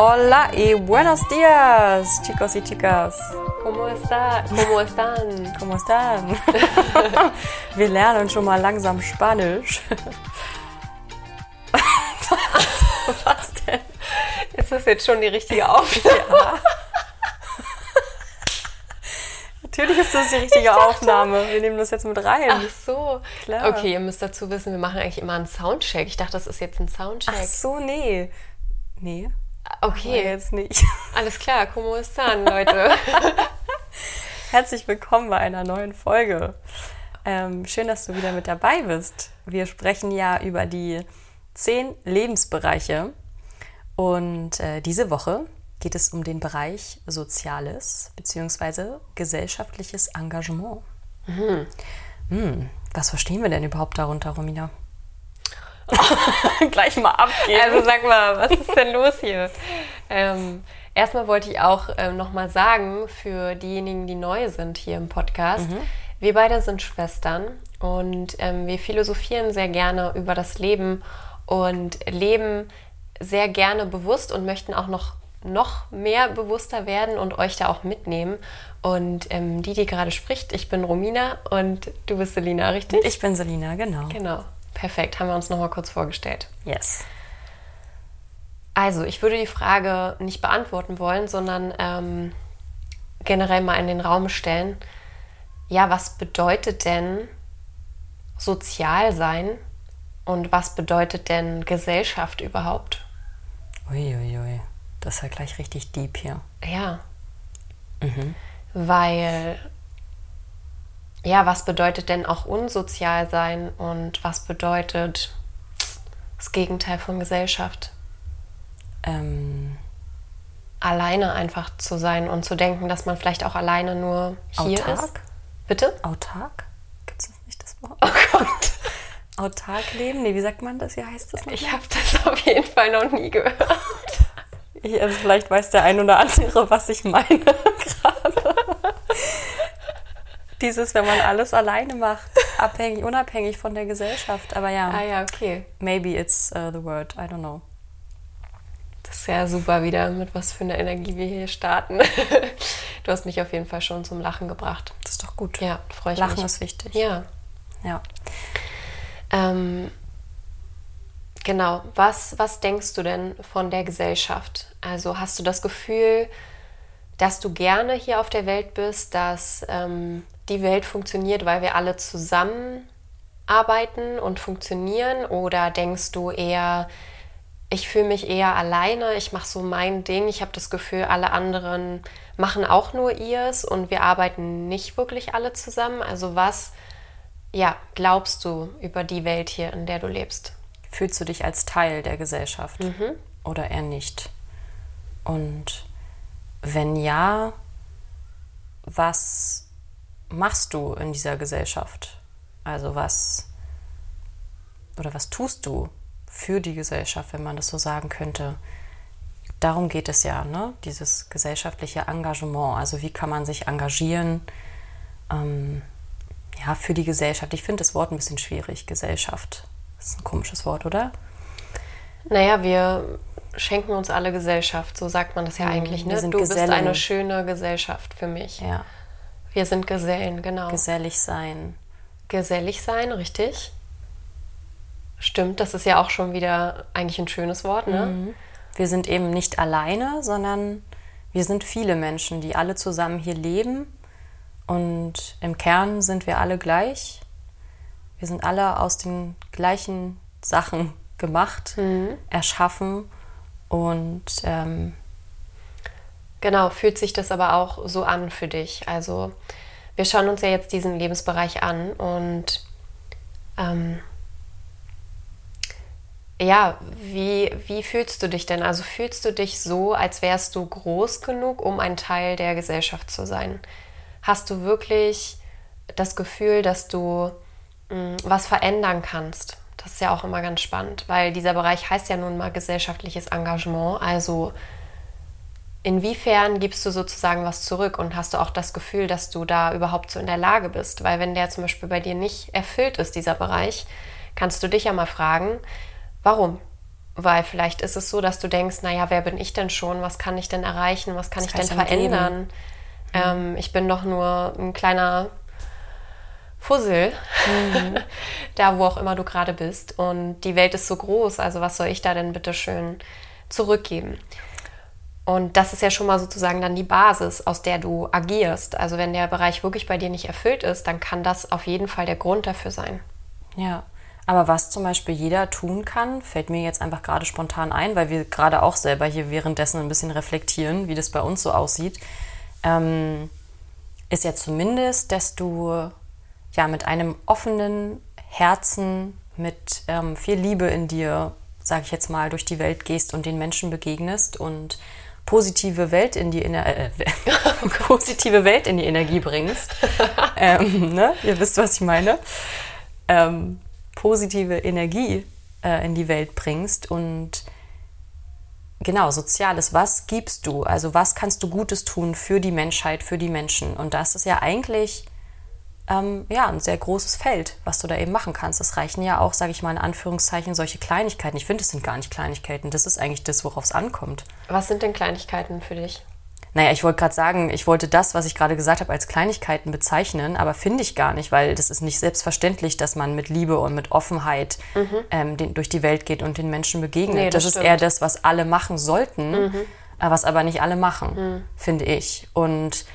Hola y buenos días, chicos y chicas. ¿Cómo está? ¿Cómo están? ¿Cómo están? Wir lernen schon mal langsam Spanisch. Was denn? Ist das jetzt schon die richtige Aufnahme? Ja. Natürlich ist das die richtige Aufnahme. Wir nehmen das jetzt mit rein. Ach so. Klar. Okay, ihr müsst dazu wissen, wir machen eigentlich immer einen Soundcheck. Ich dachte, das ist jetzt ein Soundcheck. Ach so, nee. Nee. Okay. Aber jetzt nicht. Alles klar, como están, Leute? Herzlich willkommen bei einer neuen Folge. Ähm, schön, dass du wieder mit dabei bist. Wir sprechen ja über die zehn Lebensbereiche. Und äh, diese Woche geht es um den Bereich Soziales bzw. gesellschaftliches Engagement. Mhm. Hm, was verstehen wir denn überhaupt darunter, Romina? Gleich mal abgehen. Also sag mal, was ist denn los hier? Ähm, erstmal wollte ich auch ähm, nochmal sagen, für diejenigen, die neu sind hier im Podcast, mhm. wir beide sind Schwestern und ähm, wir philosophieren sehr gerne über das Leben und leben sehr gerne bewusst und möchten auch noch noch mehr bewusster werden und euch da auch mitnehmen. Und ähm, die, die gerade spricht, ich bin Romina und du bist Selina, richtig? Ich bin Selina, genau. Genau. Perfekt. Haben wir uns nochmal kurz vorgestellt. Yes. Also, ich würde die Frage nicht beantworten wollen, sondern ähm, generell mal in den Raum stellen. Ja, was bedeutet denn sozial sein und was bedeutet denn Gesellschaft überhaupt? Uiuiui. Ui, ui. Das ist ja gleich richtig deep hier. Ja. Mhm. Weil, ja, was bedeutet denn auch unsozial sein und was bedeutet das Gegenteil von Gesellschaft? Ähm. Alleine einfach zu sein und zu denken, dass man vielleicht auch alleine nur hier Autark? ist. Bitte? Autark? Gibt es nicht das Wort? Oh Gott. Autark leben? Nee, wie sagt man das? Wie heißt das? Ich habe das auf jeden Fall noch nie gehört. Ich, also vielleicht weiß der ein oder andere, was ich meine gerade. Dieses, wenn man alles alleine macht, abhängig, unabhängig von der Gesellschaft. Aber ja. Ah ja, okay. Maybe it's uh, the word. I don't know. Das ist ja super wieder, mit was für einer Energie wir hier starten. Du hast mich auf jeden Fall schon zum Lachen gebracht. Das ist doch gut. Ja, freue ich Lachen mich. ist wichtig. Ja. Ja. Ähm, Genau. Was, was denkst du denn von der Gesellschaft? Also hast du das Gefühl, dass du gerne hier auf der Welt bist, dass ähm, die Welt funktioniert, weil wir alle zusammenarbeiten und funktionieren? Oder denkst du eher, ich fühle mich eher alleine, ich mache so mein Ding, ich habe das Gefühl, alle anderen machen auch nur ihrs und wir arbeiten nicht wirklich alle zusammen? Also was, ja, glaubst du über die Welt hier, in der du lebst? Fühlst du dich als Teil der Gesellschaft Mhm. oder eher nicht? Und wenn ja, was machst du in dieser Gesellschaft? Also was oder was tust du für die Gesellschaft, wenn man das so sagen könnte? Darum geht es ja, ne? dieses gesellschaftliche Engagement. Also wie kann man sich engagieren ähm, ja, für die Gesellschaft? Ich finde das Wort ein bisschen schwierig, Gesellschaft. Das ist ein komisches Wort, oder? Naja, wir schenken uns alle Gesellschaft, so sagt man das ja eigentlich. wir Ne? Du bist Gesellen. eine schöne Gesellschaft für mich. Ja. Wir sind Gesellen, genau. Gesellig sein. Gesellig sein, richtig. Stimmt, das ist ja auch schon wieder eigentlich ein schönes Wort, ne? Mhm. Wir sind eben nicht alleine, sondern wir sind viele Menschen, die alle zusammen hier leben. Und im Kern sind wir alle gleich. Wir sind alle aus den gleichen Sachen gemacht, erschaffen und ähm, Genau, fühlt sich das aber auch so an für dich. Also wir schauen uns ja jetzt diesen Lebensbereich an und ähm, ja, wie, wie fühlst du dich denn? Also fühlst du dich so, als wärst du groß genug, um ein Teil der Gesellschaft zu sein? Hast du wirklich das Gefühl, dass du mh, was verändern kannst? Das ist ja auch immer ganz spannend, weil dieser Bereich heißt ja nun mal gesellschaftliches Engagement. Also inwiefern gibst du sozusagen was zurück und hast du auch das Gefühl, dass du da überhaupt so in der Lage bist? Weil wenn der zum Beispiel bei dir nicht erfüllt ist, dieser Bereich, kannst du dich ja mal fragen, warum? Weil vielleicht ist es so, dass du denkst, naja, wer bin ich denn schon? Was kann ich denn erreichen? Was kann das ich denn verändern? Mhm. Ähm, ich bin doch nur ein kleiner Fussel, mhm. da wo auch immer du gerade bist. Und die Welt ist so groß, also was soll ich da denn bitte schön zurückgeben? Und das ist ja schon mal sozusagen dann die Basis, aus der du agierst. Also wenn der Bereich wirklich bei dir nicht erfüllt ist, dann kann das auf jeden Fall der Grund dafür sein. Ja, aber was zum Beispiel jeder tun kann, fällt mir jetzt einfach gerade spontan ein, weil wir gerade auch selber hier währenddessen ein bisschen reflektieren, wie das bei uns so aussieht, ähm, ist ja zumindest, dass du ja mit einem offenen Herzen, mit ähm, viel Liebe in dir, sage ich jetzt mal, durch die Welt gehst und den Menschen begegnest und positive Welt in die äh, positive Welt in die Energie bringst. ähm, ne? Ihr wisst, was ich meine. Ähm, positive Energie äh, in die Welt bringst und genau, Soziales, was gibst du? Also was kannst du Gutes tun für die Menschheit, für die Menschen? Und das ist ja eigentlich ähm, ja, ein sehr großes Feld, was du da eben machen kannst. Es reichen ja auch, sage ich mal in Anführungszeichen, solche Kleinigkeiten. Ich finde, es sind gar nicht Kleinigkeiten. Das ist eigentlich das, worauf es ankommt. Was sind denn Kleinigkeiten für dich? Naja, ich wollte gerade sagen, ich wollte das, was ich gerade gesagt habe, als Kleinigkeiten bezeichnen, aber finde ich gar nicht, weil das ist nicht selbstverständlich, dass man mit Liebe und mit Offenheit mhm. ähm, den, durch die Welt geht und den Menschen begegnet. Nee, das, das ist eher das, was alle machen sollten, mhm. Äh, was aber nicht alle machen, mhm. finde ich. Und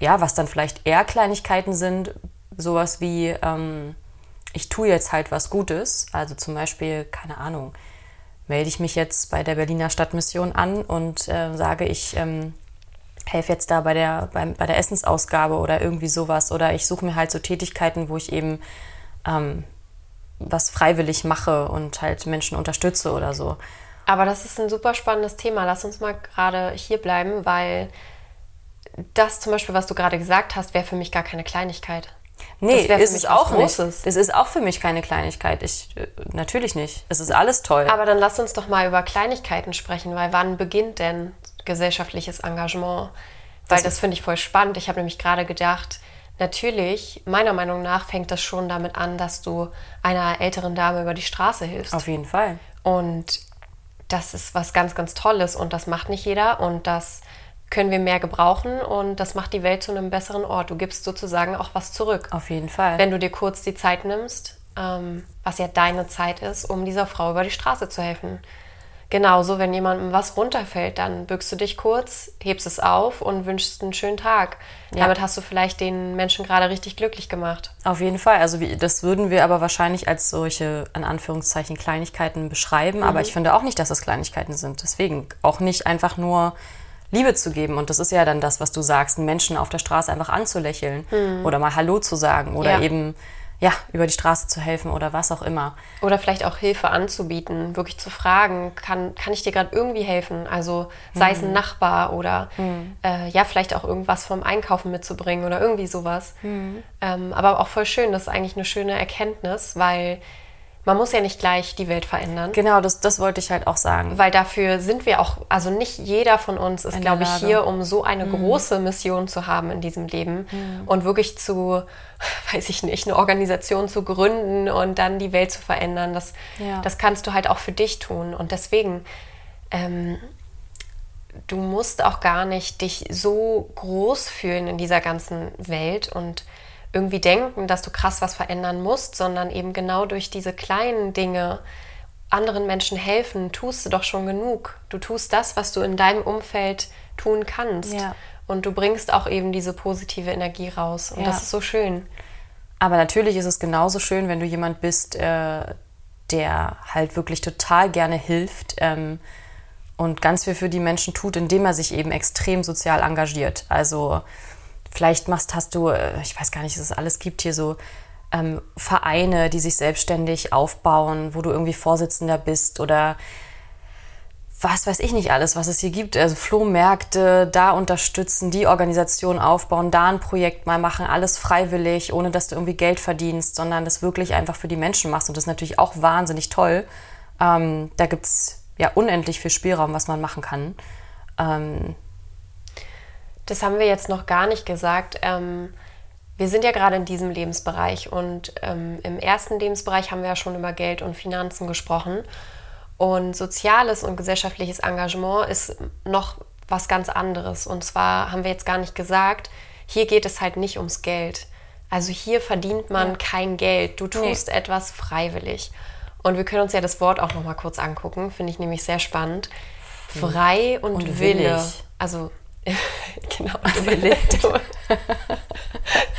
ja, was dann vielleicht eher Kleinigkeiten sind, sowas wie, ähm, ich tue jetzt halt was Gutes, also zum Beispiel, keine Ahnung, melde ich mich jetzt bei der Berliner Stadtmission an und äh, sage, ich ähm, helfe jetzt da bei der, bei, bei, der Essensausgabe oder irgendwie sowas. Oder ich suche mir halt so Tätigkeiten, wo ich eben ähm, was freiwillig mache und halt Menschen unterstütze oder so. Aber das ist ein super spannendes Thema. Lass uns mal gerade hier bleiben, weil das zum Beispiel, was du gerade gesagt hast, wäre für mich gar keine Kleinigkeit. Nee, ist es auch nicht. Das ist auch für mich keine Kleinigkeit. Ich, äh, natürlich nicht. Es ist alles toll. Aber dann lass uns doch mal über Kleinigkeiten sprechen, weil wann beginnt denn gesellschaftliches Engagement? Weil das, das finde ich voll spannend. Ich habe nämlich gerade gedacht, natürlich, meiner Meinung nach, fängt das schon damit an, dass du einer älteren Dame über die Straße hilfst. Auf jeden Fall. Und das ist was ganz, ganz Tolles und das macht nicht jeder und das können wir mehr gebrauchen und das macht die Welt zu einem besseren Ort. Du gibst sozusagen auch was zurück. Auf jeden Fall. Wenn du dir kurz die Zeit nimmst, ähm, was ja deine Zeit ist, um dieser Frau über die Straße zu helfen. Genauso, wenn jemandem was runterfällt, dann bückst du dich kurz, hebst es auf und wünschst einen schönen Tag. Ja. Damit hast du vielleicht den Menschen gerade richtig glücklich gemacht. Auf jeden Fall. Also wie, das würden wir aber wahrscheinlich als solche, in Anführungszeichen, Kleinigkeiten beschreiben. Mhm. Aber ich finde auch nicht, dass das Kleinigkeiten sind. Deswegen auch nicht einfach nur Liebe zu geben. Und das ist ja dann das, was du sagst, Menschen auf der Straße einfach anzulächeln mhm. oder mal Hallo zu sagen oder ja. eben ja, über die Straße zu helfen oder was auch immer. Oder vielleicht auch Hilfe anzubieten, wirklich zu fragen, kann, kann ich dir gerade irgendwie helfen? Also sei mhm. es ein hm. Nachbar oder mhm. äh, ja, vielleicht auch irgendwas vom Einkaufen mitzubringen oder irgendwie sowas. Mhm. Ähm, aber auch voll schön, das ist eigentlich eine schöne Erkenntnis, weil man muss ja nicht gleich die Welt verändern. Genau, das, das wollte ich halt auch sagen. Weil dafür sind wir auch, also nicht jeder von uns ist, glaube ich, hier, um so eine mhm. große Mission zu haben in diesem Leben mhm. und wirklich zu, weiß ich nicht, eine Organisation zu gründen und dann die Welt zu verändern. Das, ja. das kannst du halt auch für dich tun. Und deswegen, ähm, du musst auch gar nicht dich so groß fühlen in dieser ganzen Welt und irgendwie denken, dass du krass was verändern musst, sondern eben genau durch diese kleinen Dinge anderen Menschen helfen, tust du doch schon genug. Du tust das, was du in deinem Umfeld tun kannst. Ja. Und du bringst auch eben diese positive Energie raus. Und ja. das ist so schön. Aber natürlich ist es genauso schön, wenn du jemand bist, äh, der halt wirklich total gerne hilft ähm, und ganz viel für die Menschen tut, indem er sich eben extrem sozial engagiert. Also Vielleicht machst, hast du, äh, ich weiß gar nicht, was es alles gibt hier so ähm, Vereine, die sich selbstständig aufbauen, wo du irgendwie Vorsitzender bist oder was weiß ich nicht alles, was es hier gibt. Also Flohmärkte, da unterstützen, die Organisation aufbauen, da ein Projekt mal machen, alles freiwillig, ohne dass du irgendwie Geld verdienst, sondern das wirklich einfach für die Menschen machst. Und das ist natürlich auch wahnsinnig toll. Ähm, da gibt es ja unendlich viel Spielraum, was man machen kann. Ähm, das haben wir jetzt noch gar nicht gesagt. Ähm, wir sind ja gerade in diesem Lebensbereich und ähm, im ersten Lebensbereich haben wir ja schon über Geld und Finanzen gesprochen. Und soziales und gesellschaftliches Engagement ist noch was ganz anderes. Und zwar haben wir jetzt gar nicht gesagt, hier geht es halt nicht ums Geld. Also hier verdient man ja. kein Geld. Du tust nee. etwas freiwillig. Und wir können uns ja das Wort auch noch mal kurz angucken, finde ich nämlich sehr spannend. Frei und, und Wille. Also genau, du, willig.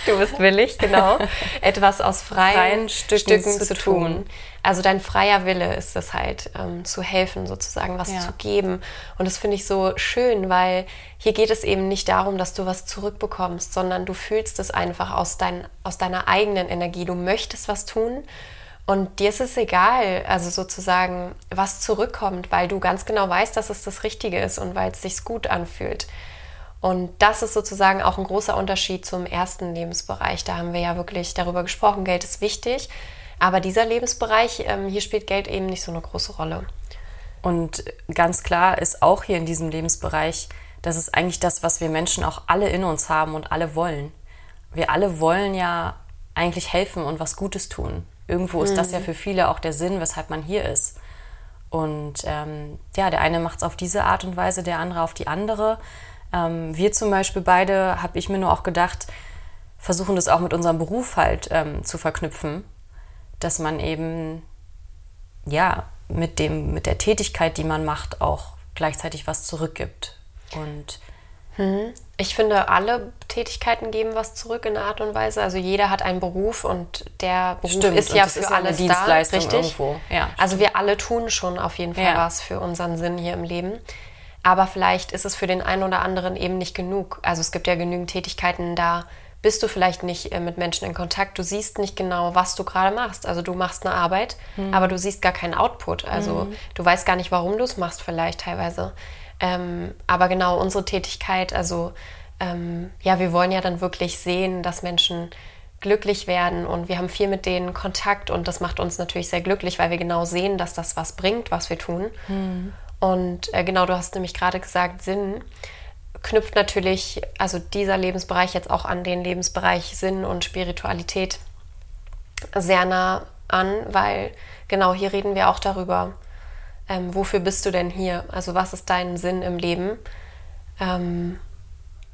Du, du, bist willig, genau. Etwas aus freien, freien Stücken, Stücken, zu, tun. tun. Also dein freier Wille ist es halt, ähm, zu helfen, sozusagen was ja. zu geben. Und das finde ich so schön, weil hier geht es eben nicht darum, dass du was zurückbekommst, sondern du fühlst es einfach aus, dein, aus deiner eigenen Energie. Du möchtest was tun und dir ist es egal, also sozusagen, was zurückkommt, weil du ganz genau weißt, dass es das Richtige ist und weil es sich gut anfühlt. Und das ist sozusagen auch ein großer Unterschied zum ersten Lebensbereich. Da haben wir ja wirklich darüber gesprochen, Geld ist wichtig. Aber dieser Lebensbereich, ähm, hier spielt Geld eben nicht so eine große Rolle. Und ganz klar ist auch hier in diesem Lebensbereich, das ist eigentlich das, was wir Menschen auch alle in uns haben und alle wollen. Wir alle wollen ja eigentlich helfen und was Gutes tun. Irgendwo ist das ja mhm. für viele auch der Sinn, weshalb man hier ist. Und ähm, ja, der eine macht es auf diese Art und Weise, der andere auf die andere. Ähm, wir zum Beispiel beide, habe ich mir nur auch gedacht, versuchen das auch mit unserem Beruf halt ähm, zu verknüpfen, dass man eben ja mit dem mit der Tätigkeit, die man macht, auch gleichzeitig was zurückgibt. Und hm. Ich finde, alle Tätigkeiten geben was zurück in einer Art und Weise. Also jeder hat einen Beruf und der Beruf Stimmt, ist ja für ist alles ja da, richtig? Irgendwo. Ja, also wir alle tun schon auf jeden Fall ja. was für unseren Sinn hier im Leben. Aber vielleicht ist es für den einen oder anderen eben nicht genug. Also es gibt ja genügend Tätigkeiten, da bist du vielleicht nicht äh, mit Menschen in Kontakt. Du siehst nicht genau, was du gerade machst. Also du machst eine Arbeit, mhm. aber du siehst gar keinen Output. Also mhm. du weißt gar nicht, warum du es machst vielleicht teilweise. Ähm, aber genau unsere Tätigkeit, also ähm, ja, wir wollen ja dann wirklich sehen, dass Menschen glücklich werden und wir haben viel mit denen Kontakt und das macht uns natürlich sehr glücklich, weil wir genau sehen, dass das was bringt, was wir tun. Mhm. Und äh, genau, du hast nämlich gerade gesagt, Sinn knüpft natürlich, also dieser Lebensbereich jetzt auch an den Lebensbereich Sinn und Spiritualität sehr nah an, weil genau hier reden wir auch darüber, ähm, wofür bist du denn hier? Also was ist dein Sinn im Leben? Ähm,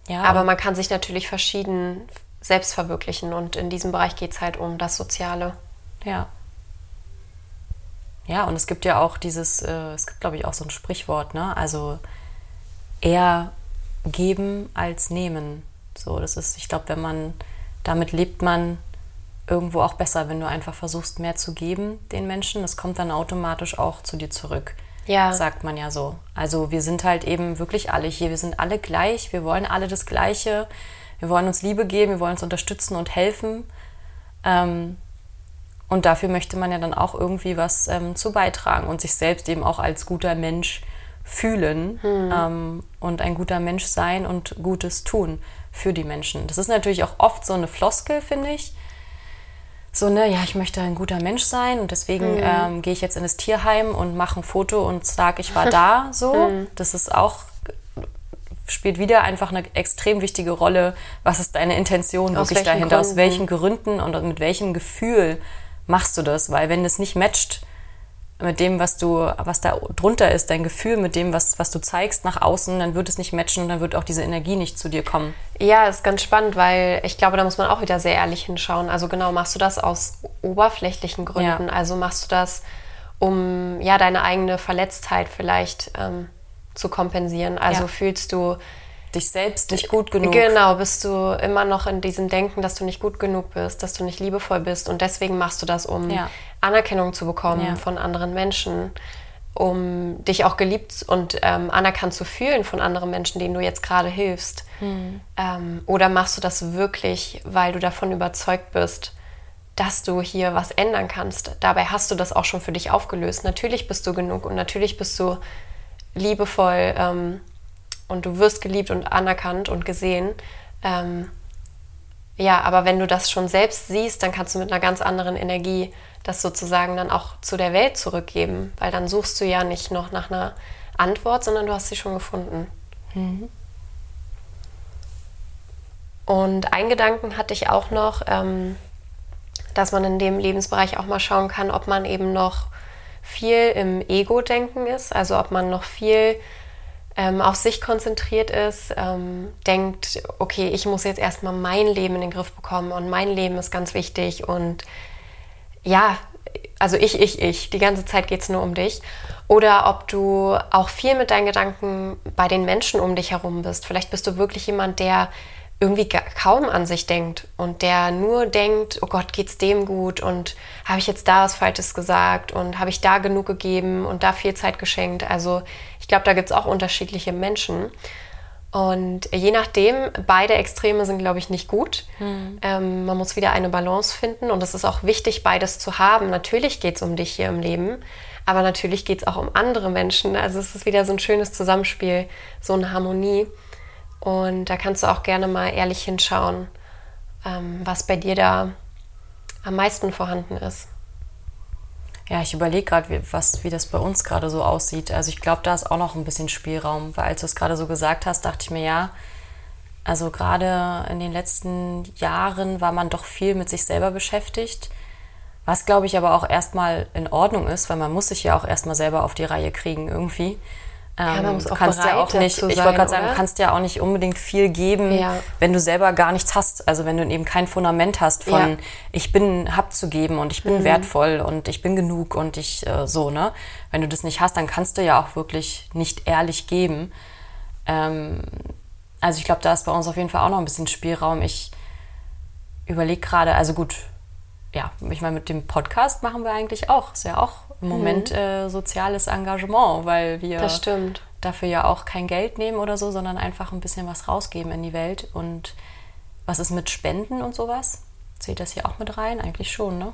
ja. Aber man kann sich natürlich verschieden selbst verwirklichen und in diesem Bereich geht es halt um das Soziale. Ja. Ja, und es gibt ja auch dieses, äh, es gibt glaube ich auch so ein Sprichwort, ne? Also eher geben als nehmen. So, das ist, ich glaube, wenn man, damit lebt man irgendwo auch besser, wenn du einfach versuchst, mehr zu geben den Menschen. Das kommt dann automatisch auch zu dir zurück. Ja. Sagt man ja so. Also wir sind halt eben wirklich alle hier. Wir sind alle gleich. Wir wollen alle das Gleiche. Wir wollen uns Liebe geben. Wir wollen uns unterstützen und helfen. Ähm, und dafür möchte man ja dann auch irgendwie was ähm, zu beitragen und sich selbst eben auch als guter Mensch fühlen hm. ähm, und ein guter Mensch sein und Gutes tun für die Menschen. Das ist natürlich auch oft so eine Floskel, finde ich so, ne, ja, ich möchte ein guter Mensch sein und deswegen mhm. ähm, gehe ich jetzt in das Tierheim und mache ein Foto und sage, ich war da so. Mhm. Das ist auch, spielt wieder einfach eine extrem wichtige Rolle. Was ist deine Intention aus wirklich dahinter? Gründen? Aus welchen Gründen und mit welchem Gefühl machst du das? Weil wenn es nicht matcht, mit dem, was du, was da drunter ist, dein Gefühl mit dem, was, was du zeigst nach außen, dann wird es nicht matchen und dann wird auch diese Energie nicht zu dir kommen. Ja, ist ganz spannend, weil ich glaube, da muss man auch wieder sehr ehrlich hinschauen. Also genau, machst du das aus oberflächlichen Gründen? Ja. Also machst du das, um ja deine eigene Verletztheit vielleicht ähm, zu kompensieren? Also ja. fühlst du dich selbst nicht gut genug. Genau, bist du immer noch in diesem Denken, dass du nicht gut genug bist, dass du nicht liebevoll bist und deswegen machst du das, um ja. Anerkennung zu bekommen ja. von anderen Menschen, um dich auch geliebt und ähm, anerkannt zu fühlen von anderen Menschen, denen du jetzt gerade hilfst. Hm. Ähm, oder machst du das wirklich, weil du davon überzeugt bist, dass du hier was ändern kannst? Dabei hast du das auch schon für dich aufgelöst. Natürlich bist du genug und natürlich bist du liebevoll. Ähm, und du wirst geliebt und anerkannt und gesehen. Ähm, ja, aber wenn du das schon selbst siehst, dann kannst du mit einer ganz anderen Energie das sozusagen dann auch zu der Welt zurückgeben, weil dann suchst du ja nicht noch nach einer Antwort, sondern du hast sie schon gefunden. Mhm. Und ein Gedanken hatte ich auch noch, ähm, dass man in dem Lebensbereich auch mal schauen kann, ob man eben noch viel im Ego-Denken ist, also ob man noch viel ähm, auf sich konzentriert ist, ähm, denkt, okay, ich muss jetzt erstmal mein Leben in den Griff bekommen und mein Leben ist ganz wichtig und ja, also ich, ich, ich, die ganze Zeit geht es nur um dich. Oder ob du auch viel mit deinen Gedanken bei den Menschen um dich herum bist. Vielleicht bist du wirklich jemand, der irgendwie kaum an sich denkt und der nur denkt, oh Gott, geht's dem gut und habe ich jetzt da was Falsches gesagt und habe ich da genug gegeben und da viel Zeit geschenkt. Also ich glaube, da gibt es auch unterschiedliche Menschen. Und je nachdem, beide Extreme sind, glaube ich, nicht gut. Mhm. Ähm, man muss wieder eine Balance finden und es ist auch wichtig, beides zu haben. Natürlich geht es um dich hier im Leben, aber natürlich geht es auch um andere Menschen. Also es ist wieder so ein schönes Zusammenspiel, so eine Harmonie. Und da kannst du auch gerne mal ehrlich hinschauen, ähm, was bei dir da am meisten vorhanden ist. Ja, ich überlege gerade, wie, wie das bei uns gerade so aussieht. Also ich glaube, da ist auch noch ein bisschen Spielraum, weil als du es gerade so gesagt hast, dachte ich mir, ja, also gerade in den letzten Jahren war man doch viel mit sich selber beschäftigt. Was, glaube ich, aber auch erstmal in Ordnung ist, weil man muss sich ja auch erstmal selber auf die Reihe kriegen irgendwie. Ja, man ähm, muss auch kannst ja auch nicht, ich wollte gerade sagen, du kannst ja auch nicht unbedingt viel geben, ja. wenn du selber gar nichts hast. Also wenn du eben kein Fundament hast von ja. ich bin hab zu geben und ich bin mhm. wertvoll und ich bin genug und ich äh, so, ne? Wenn du das nicht hast, dann kannst du ja auch wirklich nicht ehrlich geben. Ähm, also ich glaube, da ist bei uns auf jeden Fall auch noch ein bisschen Spielraum. Ich überlege gerade, also gut, ja, ich meine, mit dem Podcast machen wir eigentlich auch. Ist ja auch im Moment mhm. äh, soziales Engagement, weil wir dafür ja auch kein Geld nehmen oder so, sondern einfach ein bisschen was rausgeben in die Welt. Und was ist mit Spenden und sowas? Zählt das hier auch mit rein? Eigentlich schon, ne?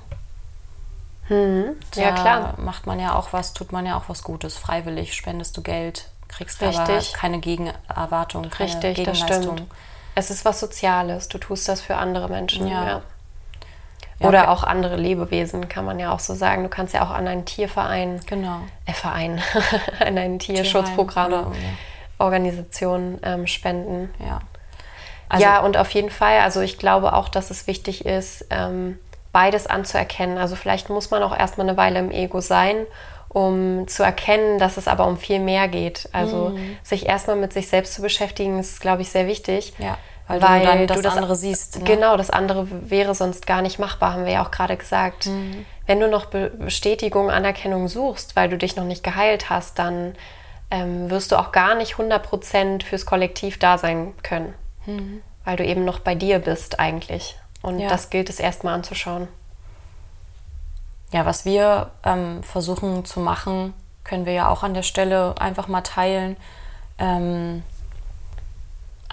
Mhm. Ja, klar. Macht man ja auch was, tut man ja auch was Gutes. Freiwillig spendest du Geld, kriegst Richtig. aber keine Gegenerwartung, keine Richtig, Gegenleistung. Das stimmt. Es ist was Soziales. Du tust das für andere Menschen. ja. ja. Oder okay. auch andere Lebewesen, kann man ja auch so sagen. Du kannst ja auch an einen Tierverein, genau. äh, Verein, an ein Tierschutzprogramm, oder, ja. Organisation ähm, spenden. Ja. Also, ja, und auf jeden Fall, also ich glaube auch, dass es wichtig ist, ähm, beides anzuerkennen. Also vielleicht muss man auch erstmal eine Weile im Ego sein, um zu erkennen, dass es aber um viel mehr geht. Also mhm. sich erstmal mit sich selbst zu beschäftigen, ist, glaube ich, sehr wichtig. Ja. Weil, weil du dann das, das andere siehst. Ne? Genau, das andere wäre sonst gar nicht machbar, haben wir ja auch gerade gesagt. Mhm. Wenn du noch Be Bestätigung, Anerkennung suchst, weil du dich noch nicht geheilt hast, dann ähm, wirst du auch gar nicht 100% fürs Kollektiv da sein können. Mhm. Weil du eben noch bei dir bist eigentlich. Und ja. das gilt es erstmal anzuschauen. Ja, was wir ähm, versuchen zu machen, können wir ja auch an der Stelle einfach mal teilen. Ähm,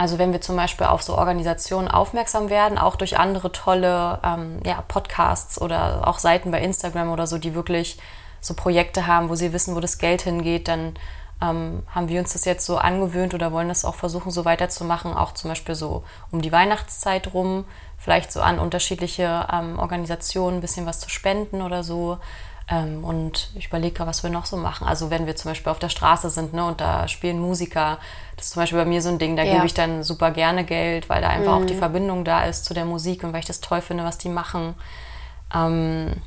also wenn wir zum Beispiel auf so Organisationen aufmerksam werden, auch durch andere tolle ähm, ja, Podcasts oder auch Seiten bei Instagram oder so, die wirklich so Projekte haben, wo sie wissen, wo das Geld hingeht, dann ähm, haben wir uns das jetzt so angewöhnt oder wollen das auch versuchen, so weiterzumachen, auch zum Beispiel so um die Weihnachtszeit rum, vielleicht so an unterschiedliche ähm, Organisationen ein bisschen was zu spenden oder so. Ähm, und ich überlege, was wir noch so machen. Also wenn wir zum Beispiel auf der Straße sind ne, und da spielen Musiker, das ist zum Beispiel bei mir so ein Ding, da ja. gebe ich dann super gerne Geld, weil da einfach mhm. auch die mhm. Verbindung da ist zu der Musik und weil ich das toll finde, was die machen. Ähm,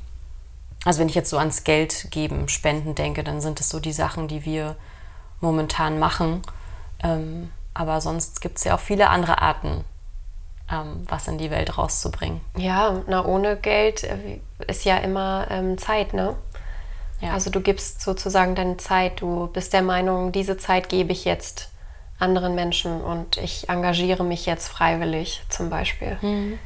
also wenn ich jetzt so ans Geld geben, Spenden denke, dann sind es so die Sachen, die wir momentan machen. Ähm, aber sonst gibt es ja auch viele andere Arten, ähm, was in die Welt rauszubringen. Ja, na ohne Geld äh, ist ja immer ähm, Zeit, ne? Ja. Also du gibst sozusagen deine Zeit, du bist der Meinung, diese Zeit gebe ich jetzt anderen Menschen und ich engagiere mich jetzt freiwillig zum Beispiel. Mhm.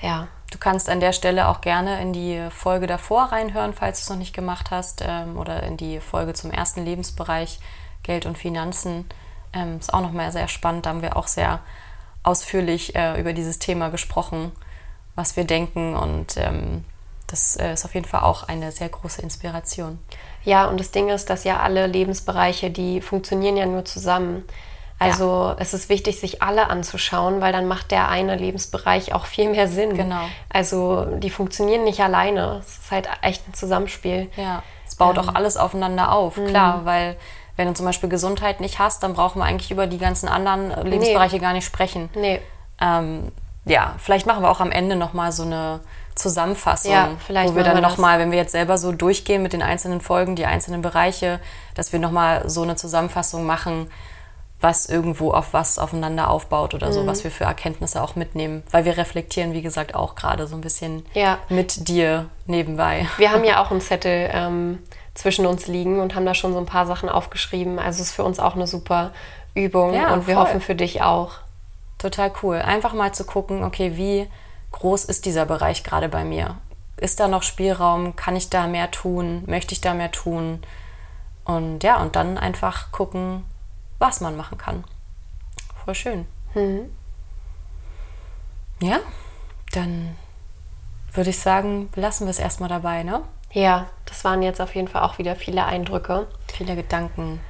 Ja. Du kannst an der Stelle auch gerne in die Folge davor reinhören, falls du es noch nicht gemacht hast, ähm, oder in die Folge zum ersten Lebensbereich Geld und Finanzen. Ähm, ist auch nochmal sehr spannend. Da haben wir auch sehr ausführlich äh, über dieses Thema gesprochen, was wir denken und ähm, das äh, ist auf jeden Fall auch eine sehr große Inspiration. Ja, und das Ding ist, dass ja alle Lebensbereiche, die funktionieren ja nur zusammen. Also ja. es ist wichtig, sich alle anzuschauen, weil dann macht der eine Lebensbereich auch viel mehr Sinn. Genau. Also die funktionieren nicht alleine. Es ist halt echt ein Zusammenspiel. Ja, es baut ähm. auch alles aufeinander auf, mhm. klar, weil wenn du zum Beispiel Gesundheit nicht hast, dann brauchen wir eigentlich über die ganzen anderen Lebensbereiche nee. gar nicht sprechen. Nee. Ähm, ja, vielleicht machen wir auch am Ende nochmal so eine, Zusammenfassung, Ja, vielleicht wo wir dann nochmal, wenn wir jetzt selber so durchgehen mit den einzelnen Folgen, die einzelnen Bereiche, dass wir nochmal so eine Zusammenfassung machen, was irgendwo auf was aufeinander aufbaut oder Mhm. so, was wir für Erkenntnisse auch mitnehmen. Weil wir reflektieren, wie gesagt, auch gerade so ein bisschen Ja. mit dir nebenbei. Wir haben ja auch einen Zettel ähm, zwischen uns liegen und haben da schon so ein paar Sachen aufgeschrieben. Also es ist für uns auch eine super Übung Ja, und wir voll. hoffen für dich auch. Total cool. Einfach mal zu gucken, okay, wie groß ist dieser Bereich gerade bei mir? Ist da noch Spielraum? Kann ich da mehr tun? Möchte ich da mehr tun? Und ja, und dann einfach gucken, was man machen kann. Voll schön. Ja, dann würde ich sagen, lassen wir es erstmal dabei, ne? Ja, das waren jetzt auf jeden Fall auch wieder viele Eindrücke. Viele Gedanken.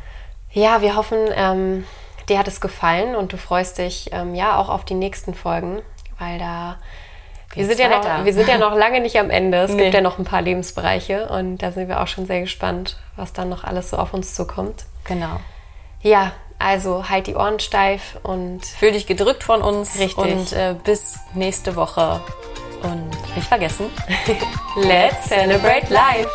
Ja, wir hoffen, ähm, dir hat es gefallen und du freust dich ähm, ja auch auf die nächsten Folgen, weil da wir sind, ja noch, wir sind ja noch lange nicht am Ende. Es Nee. gibt ja noch ein paar Lebensbereiche und da sind wir auch schon sehr gespannt, was dann noch alles so auf uns zukommt. Genau. Ja, also halt die Ohren steif und Fühl dich gedrückt von uns. Richtig. Und äh, bis nächste Woche. Und nicht vergessen, let's celebrate life!